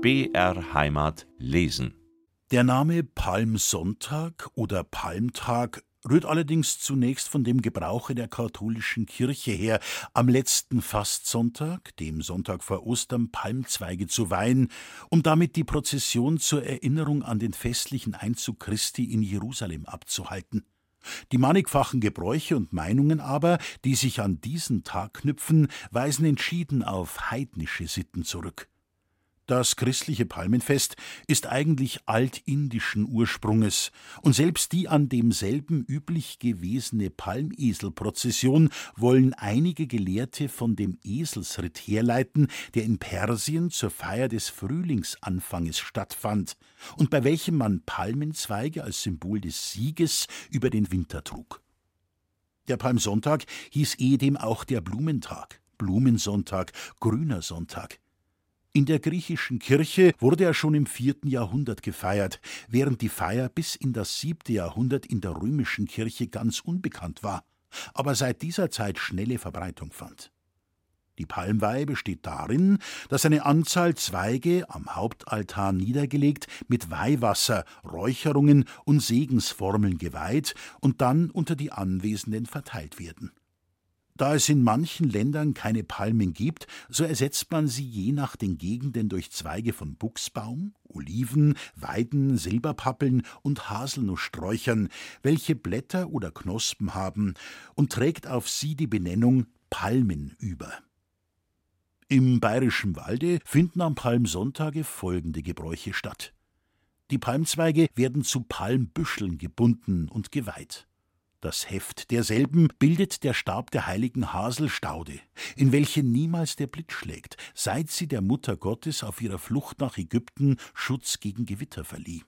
BR Heimat lesen. Der Name Palmsonntag oder Palmtag rührt allerdings zunächst von dem Gebrauche der katholischen Kirche her, am letzten Fastsonntag, dem Sonntag vor Ostern, Palmzweige zu weihen, um damit die Prozession zur Erinnerung an den festlichen Einzug Christi in Jerusalem abzuhalten. Die mannigfachen Gebräuche und Meinungen aber, die sich an diesen Tag knüpfen, weisen entschieden auf heidnische Sitten zurück. Das christliche Palmenfest ist eigentlich altindischen Ursprunges, und selbst die an demselben üblich gewesene Palmeselprozession wollen einige Gelehrte von dem Eselsritt herleiten, der in Persien zur Feier des Frühlingsanfanges stattfand und bei welchem man Palmenzweige als Symbol des Sieges über den Winter trug. Der Palmsonntag hieß ehedem auch der Blumentag, Blumensonntag, Grüner Sonntag. In der griechischen Kirche wurde er schon im vierten Jahrhundert gefeiert, während die Feier bis in das siebte Jahrhundert in der römischen Kirche ganz unbekannt war, aber seit dieser Zeit schnelle Verbreitung fand. Die Palmweihe besteht darin, dass eine Anzahl Zweige am Hauptaltar niedergelegt, mit Weihwasser, Räucherungen und Segensformeln geweiht und dann unter die Anwesenden verteilt werden. Da es in manchen Ländern keine Palmen gibt, so ersetzt man sie je nach den Gegenden durch Zweige von Buchsbaum, Oliven, Weiden, Silberpappeln und Haselnusssträuchern, welche Blätter oder Knospen haben, und trägt auf sie die Benennung Palmen über. Im bayerischen Walde finden am Palmsonntage folgende Gebräuche statt. Die Palmzweige werden zu Palmbüscheln gebunden und geweiht. Das Heft derselben bildet der Stab der heiligen Haselstaude, in welche niemals der Blitz schlägt, seit sie der Mutter Gottes auf ihrer Flucht nach Ägypten Schutz gegen Gewitter verlieh.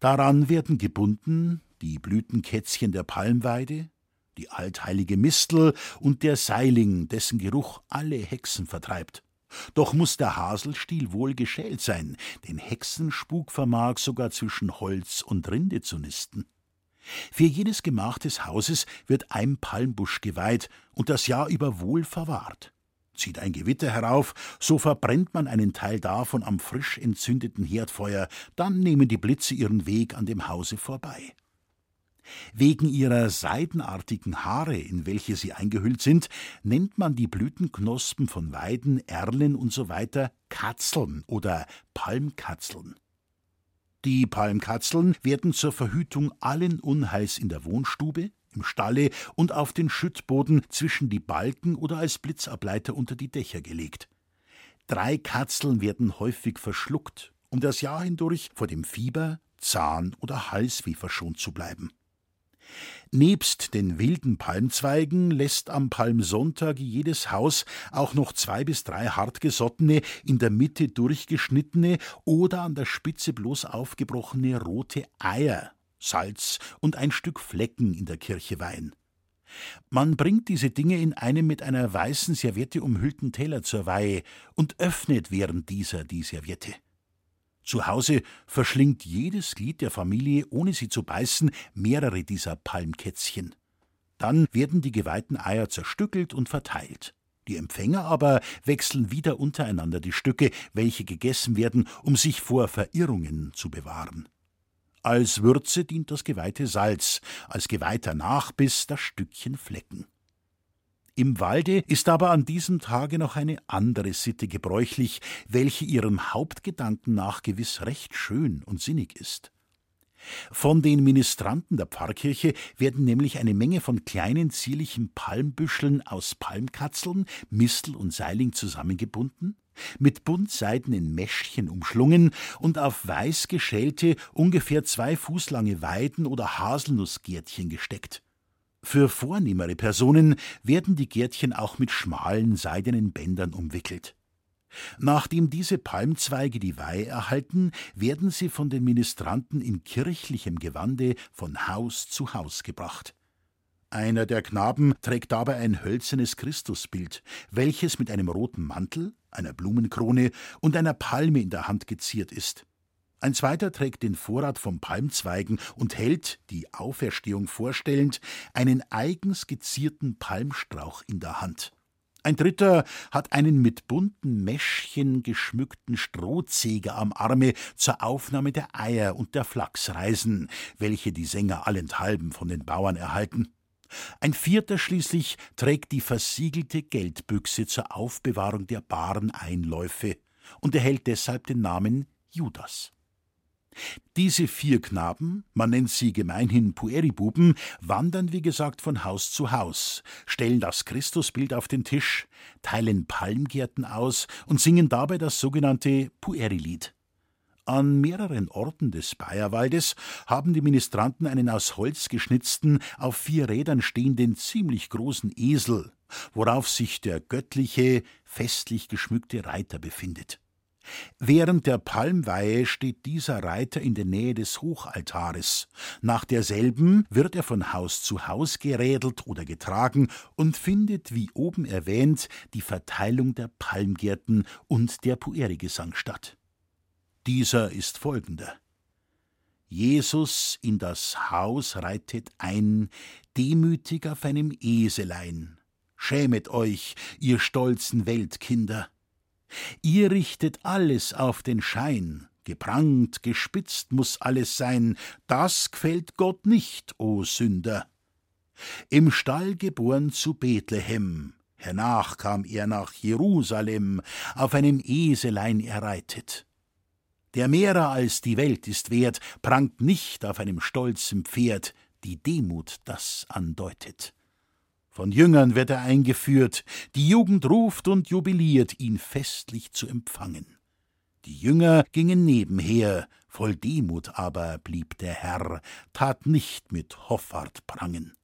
Daran werden gebunden die Blütenkätzchen der Palmweide, die altheilige Mistel und der Seiling, dessen Geruch alle Hexen vertreibt. Doch muss der Haselstiel wohl geschält sein, denn Hexenspuk vermag sogar zwischen Holz und Rinde zu nisten. Für jedes Gemach des Hauses wird ein Palmbusch geweiht und das Jahr über wohl verwahrt. Zieht ein Gewitter herauf, so verbrennt man einen Teil davon am frisch entzündeten Herdfeuer, dann nehmen die Blitze ihren Weg an dem Hause vorbei. Wegen ihrer seidenartigen Haare, in welche sie eingehüllt sind, nennt man die Blütenknospen von Weiden, Erlen usw. So Katzeln oder Palmkatzeln. Die Palmkatzeln werden zur Verhütung allen Unheils in der Wohnstube, im Stalle und auf den Schüttboden zwischen die Balken oder als Blitzableiter unter die Dächer gelegt. Drei Katzeln werden häufig verschluckt, um das Jahr hindurch vor dem Fieber, Zahn oder Halsweh verschont zu bleiben. Nebst den wilden Palmzweigen lässt am Palmsonntag jedes Haus auch noch zwei bis drei hartgesottene, in der Mitte durchgeschnittene oder an der Spitze bloß aufgebrochene rote Eier, Salz und ein Stück Flecken in der Kirche weihen. Man bringt diese Dinge in einem mit einer weißen Serviette umhüllten Teller zur Weihe und öffnet während dieser die Serviette. Zu Hause verschlingt jedes Glied der Familie, ohne sie zu beißen, mehrere dieser Palmkätzchen. Dann werden die geweihten Eier zerstückelt und verteilt. Die Empfänger aber wechseln wieder untereinander die Stücke, welche gegessen werden, um sich vor Verirrungen zu bewahren. Als Würze dient das geweihte Salz, als geweihter Nachbiss das Stückchen Flecken. Im Walde ist aber an diesem Tage noch eine andere Sitte gebräuchlich, welche ihrem Hauptgedanken nach gewiss recht schön und sinnig ist. Von den Ministranten der Pfarrkirche werden nämlich eine Menge von kleinen zierlichen Palmbüscheln aus Palmkatzeln, Mistel und Seiling zusammengebunden, mit buntseidenen Mäschchen umschlungen und auf weiß geschälte, ungefähr zwei Fuß lange Weiden oder Haselnussgärtchen gesteckt. Für vornehmere Personen werden die Gärtchen auch mit schmalen seidenen Bändern umwickelt. Nachdem diese Palmzweige die Weihe erhalten, werden sie von den Ministranten in kirchlichem Gewande von Haus zu Haus gebracht. Einer der Knaben trägt dabei ein hölzernes Christusbild, welches mit einem roten Mantel, einer Blumenkrone und einer Palme in der Hand geziert ist. Ein zweiter trägt den Vorrat von Palmzweigen und hält, die Auferstehung vorstellend, einen eigens skizzierten Palmstrauch in der Hand. Ein dritter hat einen mit bunten Mäschchen geschmückten Strohzeger am Arme zur Aufnahme der Eier und der Flachsreisen, welche die Sänger allenthalben von den Bauern erhalten. Ein vierter schließlich trägt die versiegelte Geldbüchse zur Aufbewahrung der baren Einläufe und erhält deshalb den Namen Judas. Diese vier Knaben, man nennt sie gemeinhin Pueribuben, wandern wie gesagt von Haus zu Haus, stellen das Christusbild auf den Tisch, teilen Palmgärten aus und singen dabei das sogenannte Puerilied. An mehreren Orten des Bayerwaldes haben die Ministranten einen aus Holz geschnitzten, auf vier Rädern stehenden, ziemlich großen Esel, worauf sich der göttliche, festlich geschmückte Reiter befindet. Während der Palmweihe steht dieser Reiter in der Nähe des Hochaltares. Nach derselben wird er von Haus zu Haus gerädelt oder getragen und findet, wie oben erwähnt, die Verteilung der Palmgärten und der Puerigesang statt. Dieser ist folgender. Jesus in das Haus reitet ein, demütig auf einem Eselein. Schämet euch, ihr stolzen Weltkinder. Ihr richtet alles auf den Schein, geprangt, gespitzt muss alles sein, das gefällt Gott nicht, o Sünder. Im Stall geboren zu Bethlehem, hernach kam er nach Jerusalem, auf einem Eselein er reitet. Der mehrer als die Welt ist wert, prangt nicht auf einem stolzen Pferd, die Demut das andeutet. Von Jüngern wird er eingeführt, die Jugend ruft und jubiliert, ihn festlich zu empfangen. Die Jünger gingen nebenher, voll Demut aber blieb der Herr, tat nicht mit Hoffart prangen.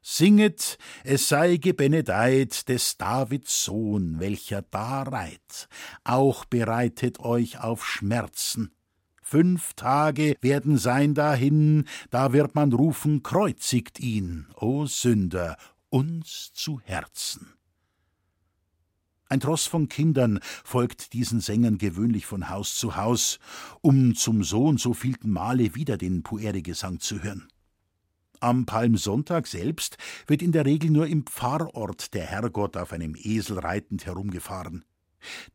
Singet, es sei gebenedeit des Davids Sohn, welcher da reit, auch bereitet euch auf Schmerzen. Fünf Tage werden sein dahin, da wird man rufen, kreuzigt ihn, o Sünder, uns zu Herzen. Ein Tross von Kindern folgt diesen Sängern gewöhnlich von Haus zu Haus, um zum so und so vielten Male wieder den Pueri-Gesang zu hören. Am Palmsonntag selbst wird in der Regel nur im Pfarrort der Herrgott auf einem Esel reitend herumgefahren.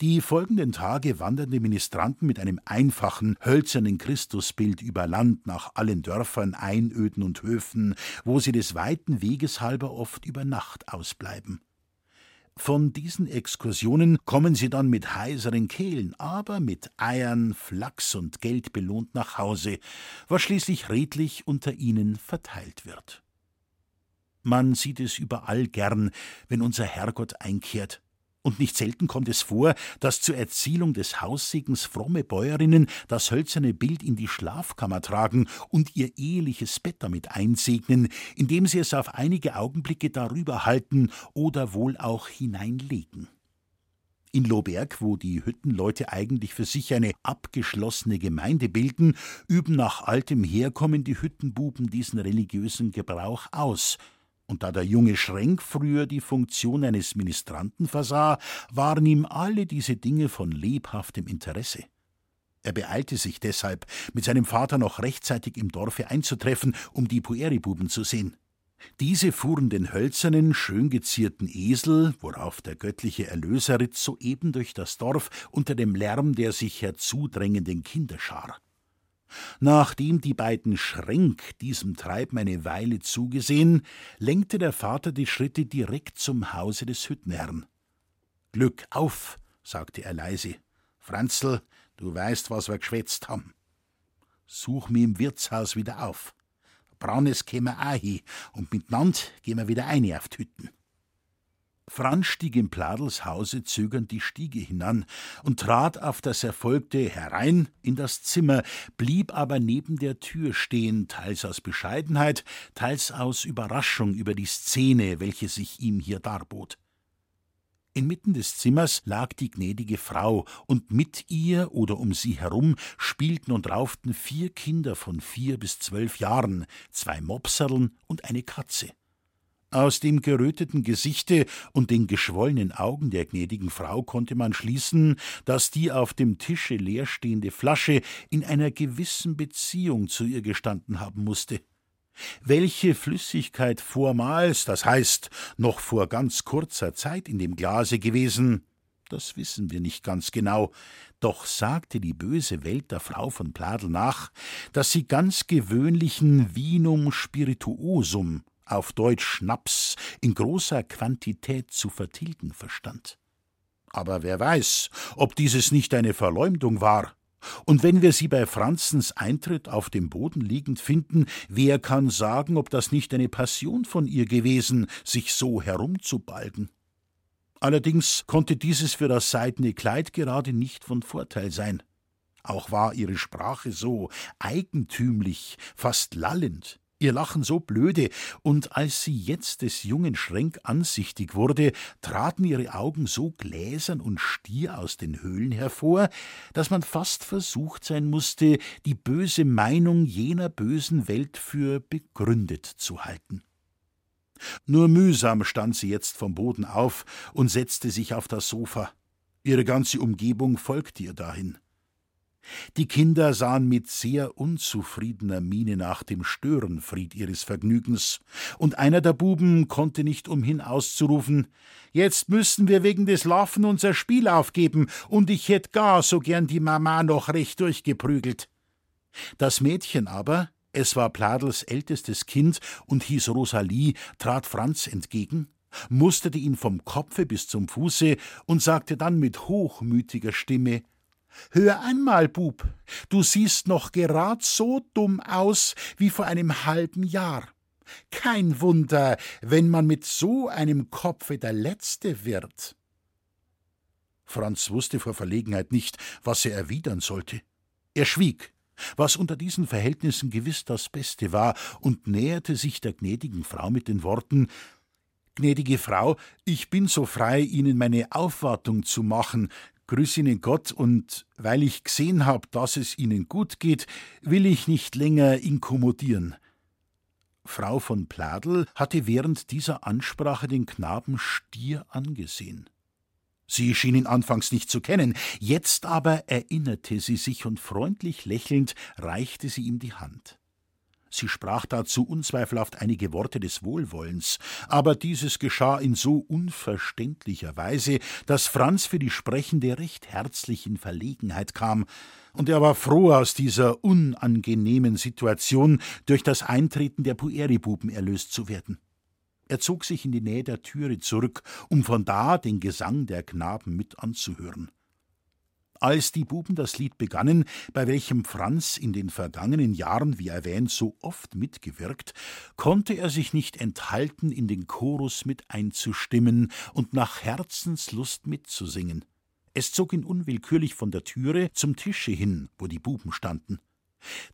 Die folgenden Tage wandern die Ministranten mit einem einfachen, hölzernen Christusbild über Land nach allen Dörfern, Einöden und Höfen, wo sie des weiten Weges halber oft über Nacht ausbleiben. Von diesen Exkursionen kommen sie dann mit heiseren Kehlen, aber mit Eiern, Flachs und Geld belohnt nach Hause, was schließlich redlich unter ihnen verteilt wird. Man sieht es überall gern, wenn unser Herrgott einkehrt, und nicht selten kommt es vor, dass zur Erzielung des Haussegens fromme Bäuerinnen das hölzerne Bild in die Schlafkammer tragen und ihr eheliches Bett damit einsegnen, indem sie es auf einige Augenblicke darüber halten oder wohl auch hineinlegen. In Lohberg, wo die Hüttenleute eigentlich für sich eine abgeschlossene Gemeinde bilden, üben nach altem Herkommen die Hüttenbuben diesen religiösen Gebrauch aus – und da der junge Schrenk früher die Funktion eines Ministranten versah, waren ihm alle diese Dinge von lebhaftem Interesse. Er beeilte sich deshalb, mit seinem Vater noch rechtzeitig im Dorfe einzutreffen, um die Pueribuben zu sehen. Diese fuhren den hölzernen, schön gezierten Esel, worauf der göttliche Erlöser ritt, soeben durch das Dorf unter dem Lärm der sich herzudrängenden Kinderschar. Nachdem die beiden Schränk diesem Treiben eine Weile zugesehen, lenkte der Vater die Schritte direkt zum Hause des Hüttenherrn. Glück auf, sagte er leise. Franzl, du weißt, was wir geschwätzt haben. Such mir im Wirtshaus wieder auf. Braunes kämen auch hin und miteinander gehen wir wieder ein auf die Hütten. Franz stieg im Pladels Hause zögernd die Stiege hinan und trat auf das Erfolgte herein in das Zimmer, blieb aber neben der Tür stehen, teils aus Bescheidenheit, teils aus Überraschung über die Szene, welche sich ihm hier darbot. Inmitten des Zimmers lag die gnädige Frau, und mit ihr oder um sie herum spielten und rauften vier Kinder von vier bis zwölf Jahren, zwei Mopserln und eine Katze. Aus dem geröteten Gesichte und den geschwollenen Augen der gnädigen Frau konnte man schließen, dass die auf dem Tische leerstehende Flasche in einer gewissen Beziehung zu ihr gestanden haben musste. Welche Flüssigkeit vormals, das heißt noch vor ganz kurzer Zeit in dem Glase gewesen, das wissen wir nicht ganz genau, doch sagte die böse Welt der Frau von Pladel nach, dass sie ganz gewöhnlichen Vinum spirituosum, auf Deutsch Schnaps, in großer Quantität zu vertilgen verstand. Aber wer weiß, ob dieses nicht eine Verleumdung war. Und wenn wir sie bei Franzens Eintritt auf dem Boden liegend finden, wer kann sagen, ob das nicht eine Passion von ihr gewesen, sich so herumzubalgen? Allerdings konnte dieses für das seidene Kleid gerade nicht von Vorteil sein. Auch war ihre Sprache so eigentümlich, fast lallend, ihr Lachen so blöde, und als sie jetzt des jungen Schränk ansichtig wurde, traten ihre Augen so gläsern und stier aus den Höhlen hervor, dass man fast versucht sein musste, die böse Meinung jener bösen Welt für begründet zu halten. Nur mühsam stand sie jetzt vom Boden auf und setzte sich auf das Sofa. Ihre ganze Umgebung folgte ihr dahin. Die Kinder sahen mit sehr unzufriedener Miene nach dem Störenfried ihres Vergnügens, und einer der Buben konnte nicht umhin auszurufen Jetzt müssen wir wegen des Laufen unser Spiel aufgeben, und ich hätt gar so gern die Mama noch recht durchgeprügelt. Das Mädchen aber, es war Pladels ältestes Kind und hieß Rosalie, trat Franz entgegen, musterte ihn vom Kopfe bis zum Fuße und sagte dann mit hochmütiger Stimme Hör einmal, Bub, du siehst noch gerad so dumm aus wie vor einem halben Jahr. Kein Wunder, wenn man mit so einem Kopfe der Letzte wird. Franz wusste vor Verlegenheit nicht, was er erwidern sollte. Er schwieg, was unter diesen Verhältnissen gewiss das Beste war, und näherte sich der gnädigen Frau mit den Worten Gnädige Frau, ich bin so frei, Ihnen meine Aufwartung zu machen. Grüß Ihnen Gott, und weil ich gesehen hab, dass es Ihnen gut geht, will ich nicht länger inkommodieren. Frau von Pladel hatte während dieser Ansprache den Knaben stier angesehen. Sie schien ihn anfangs nicht zu kennen, jetzt aber erinnerte sie sich und freundlich lächelnd reichte sie ihm die Hand. Sie sprach dazu unzweifelhaft einige Worte des Wohlwollens, aber dieses geschah in so unverständlicher Weise, dass Franz für die Sprechende recht herzlich in Verlegenheit kam, und er war froh, aus dieser unangenehmen Situation durch das Eintreten der Pueribuben erlöst zu werden. Er zog sich in die Nähe der Türe zurück, um von da den Gesang der Knaben mit anzuhören. Als die Buben das Lied begannen, bei welchem Franz in den vergangenen Jahren, wie erwähnt, so oft mitgewirkt, konnte er sich nicht enthalten, in den Chorus mit einzustimmen und nach Herzenslust mitzusingen. Es zog ihn unwillkürlich von der Türe zum Tische hin, wo die Buben standen.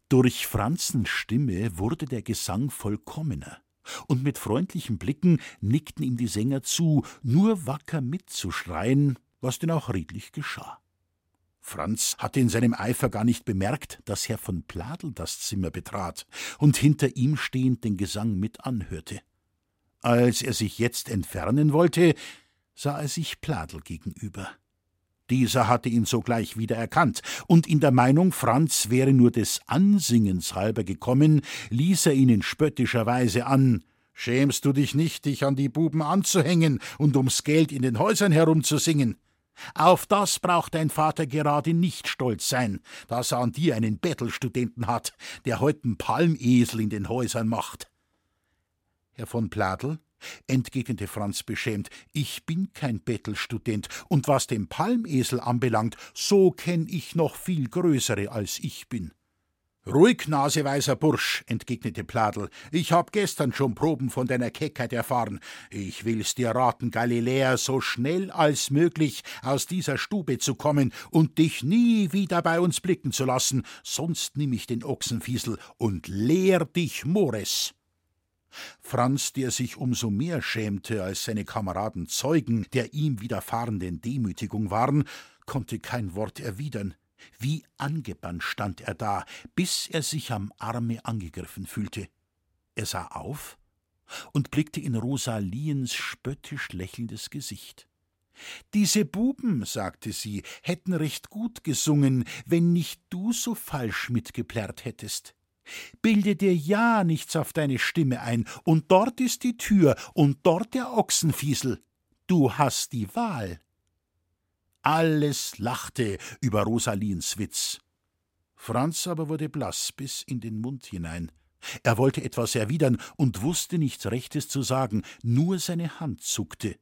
Durch Franzens Stimme wurde der Gesang vollkommener und mit freundlichen Blicken nickten ihm die Sänger zu, nur wacker mitzuschreien, was denn auch redlich geschah. Franz hatte in seinem Eifer gar nicht bemerkt, dass Herr von Pladel das Zimmer betrat und hinter ihm stehend den Gesang mit anhörte. Als er sich jetzt entfernen wollte, sah er sich Pladel gegenüber. Dieser hatte ihn sogleich wieder erkannt, und in der Meinung, Franz wäre nur des Ansingens halber gekommen, ließ er ihn in spöttischer Weise an Schämst du dich nicht, dich an die Buben anzuhängen und ums Geld in den Häusern herumzusingen? Auf das braucht dein Vater gerade nicht stolz sein, dass er an dir einen Bettelstudenten hat, der heut'n Palmesel in den Häusern macht. Herr von Pladel, entgegnete Franz beschämt, ich bin kein Bettelstudent, und was den Palmesel anbelangt, so kenn ich noch viel größere als ich bin. Ruhig, naseweiser Bursch, entgegnete Pladel. Ich hab gestern schon Proben von deiner Keckheit erfahren. Ich will's dir raten, Galiläa, so schnell als möglich aus dieser Stube zu kommen und dich nie wieder bei uns blicken zu lassen, sonst nimm ich den Ochsenfiesel und lehr dich Mores. Franz, der sich umso mehr schämte, als seine Kameraden Zeugen der ihm widerfahrenden Demütigung waren, konnte kein Wort erwidern. Wie angebannt stand er da, bis er sich am Arme angegriffen fühlte. Er sah auf und blickte in Rosaliens spöttisch lächelndes Gesicht. Diese Buben, sagte sie, hätten recht gut gesungen, wenn nicht du so falsch mitgeplärrt hättest. Bilde dir ja nichts auf deine Stimme ein, und dort ist die Tür, und dort der Ochsenfiesel. Du hast die Wahl. Alles lachte über Rosalins Witz. Franz aber wurde blass bis in den Mund hinein. Er wollte etwas erwidern und wusste nichts Rechtes zu sagen, nur seine Hand zuckte.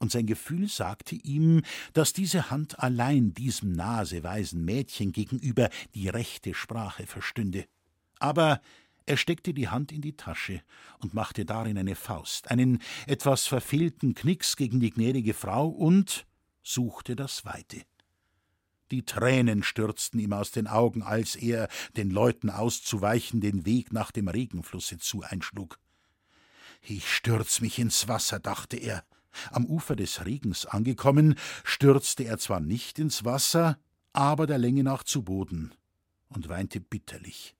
Und sein Gefühl sagte ihm, dass diese Hand allein diesem naseweisen Mädchen gegenüber die rechte Sprache verstünde. Aber er steckte die Hand in die Tasche und machte darin eine Faust, einen etwas verfehlten Knicks gegen die gnädige Frau und suchte das Weite. Die Tränen stürzten ihm aus den Augen, als er, den Leuten auszuweichen, den Weg nach dem Regenflusse zu einschlug. Ich stürz mich ins Wasser, dachte er. Am Ufer des Regens angekommen, stürzte er zwar nicht ins Wasser, aber der Länge nach zu Boden und weinte bitterlich.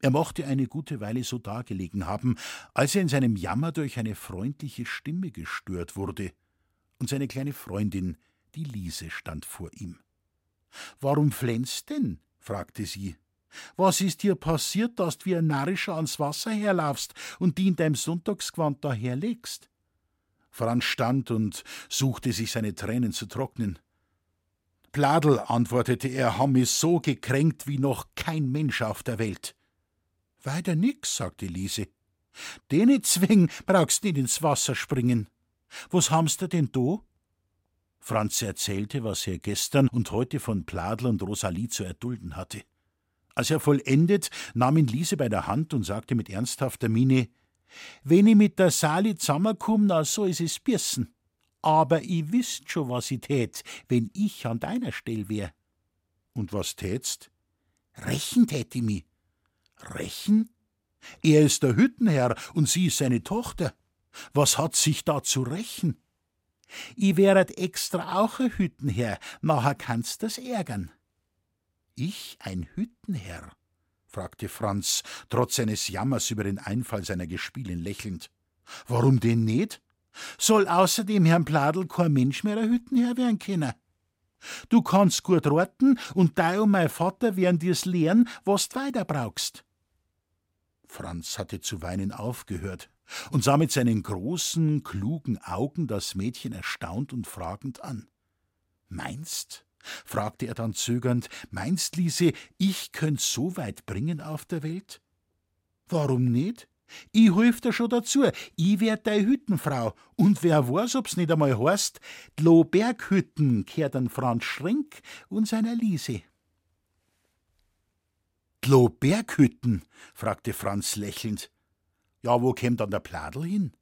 Er mochte eine gute Weile so dagelegen haben, als er in seinem Jammer durch eine freundliche Stimme gestört wurde, und seine kleine Freundin, die Liese, stand vor ihm. Warum flänzt denn? fragte sie. Was ist dir passiert, dass du wie ein Narrischer ans Wasser herlaufst und die in deinem Sonntagsgewand daherlegst? Franz stand und suchte sich seine Tränen zu trocknen. Pladel, antwortete er, haben mich so gekränkt wie noch kein Mensch auf der Welt. Weiter nix, sagte Liese. Den zwing brauchst nicht ins Wasser springen. Was haben's da denn do? Franz erzählte, was er gestern und heute von Pladl und Rosalie zu erdulden hatte. Als er vollendet, nahm ihn Liese bei der Hand und sagte mit ernsthafter Miene: Wenn ich mit der Sali zusammenkomm, na so is es birsen. Aber ich wisst schon, was ich tät, wenn ich an deiner Stell wär. Und was tätst? Rächen tät ich mi. Rächen? Er ist der Hüttenherr und sie ist seine Tochter. Was hat sich da zu rächen? I wäret extra auch ein Hüttenherr, nachher kannst das ärgern. Ich ein Hüttenherr? fragte Franz, trotz seines Jammers über den Einfall seiner Gespielin lächelnd. Warum denn nicht? Soll außerdem Herrn Pladel kein Mensch mehr ein Hüttenherr werden können? Du kannst gut roten und dei und mein Vater werden dir's lehren, was du weiter brauchst. Franz hatte zu weinen aufgehört und sah mit seinen großen, klugen Augen das Mädchen erstaunt und fragend an. Meinst? fragte er dann zögernd, meinst, Liese, ich könnt so weit bringen auf der Welt? Warum nicht? Ich hilf dir schon dazu, ich werd dei Hüttenfrau, und wer weiß, ob's nicht einmal heißt, Dlo Berghütten kehrt an Franz Schrenk und seiner Liese. Dlo Berghütten? fragte Franz lächelnd. Ja, wo käm dann der Pladel hin?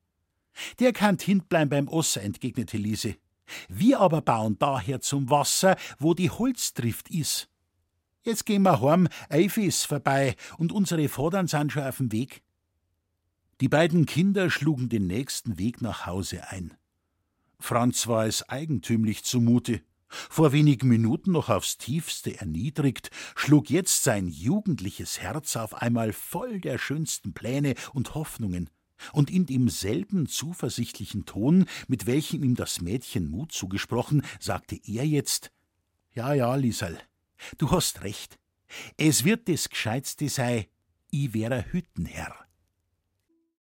Der kann hintbleiben beim Osser, entgegnete Liese. Wir aber bauen daher zum Wasser, wo die Holzdrift is. Jetzt gehen wir heim, Eife ist vorbei und unsere Vordern sind schon auf dem Weg. Die beiden Kinder schlugen den nächsten Weg nach Hause ein. Franz war es eigentümlich zumute. Vor wenigen Minuten noch aufs tiefste erniedrigt, schlug jetzt sein jugendliches Herz auf einmal voll der schönsten Pläne und Hoffnungen, und in demselben zuversichtlichen Ton, mit welchem ihm das Mädchen Mut zugesprochen, sagte er jetzt Ja, ja, Liesel, du hast recht. Es wird das Gescheitste sei, i wär Hüttenherr.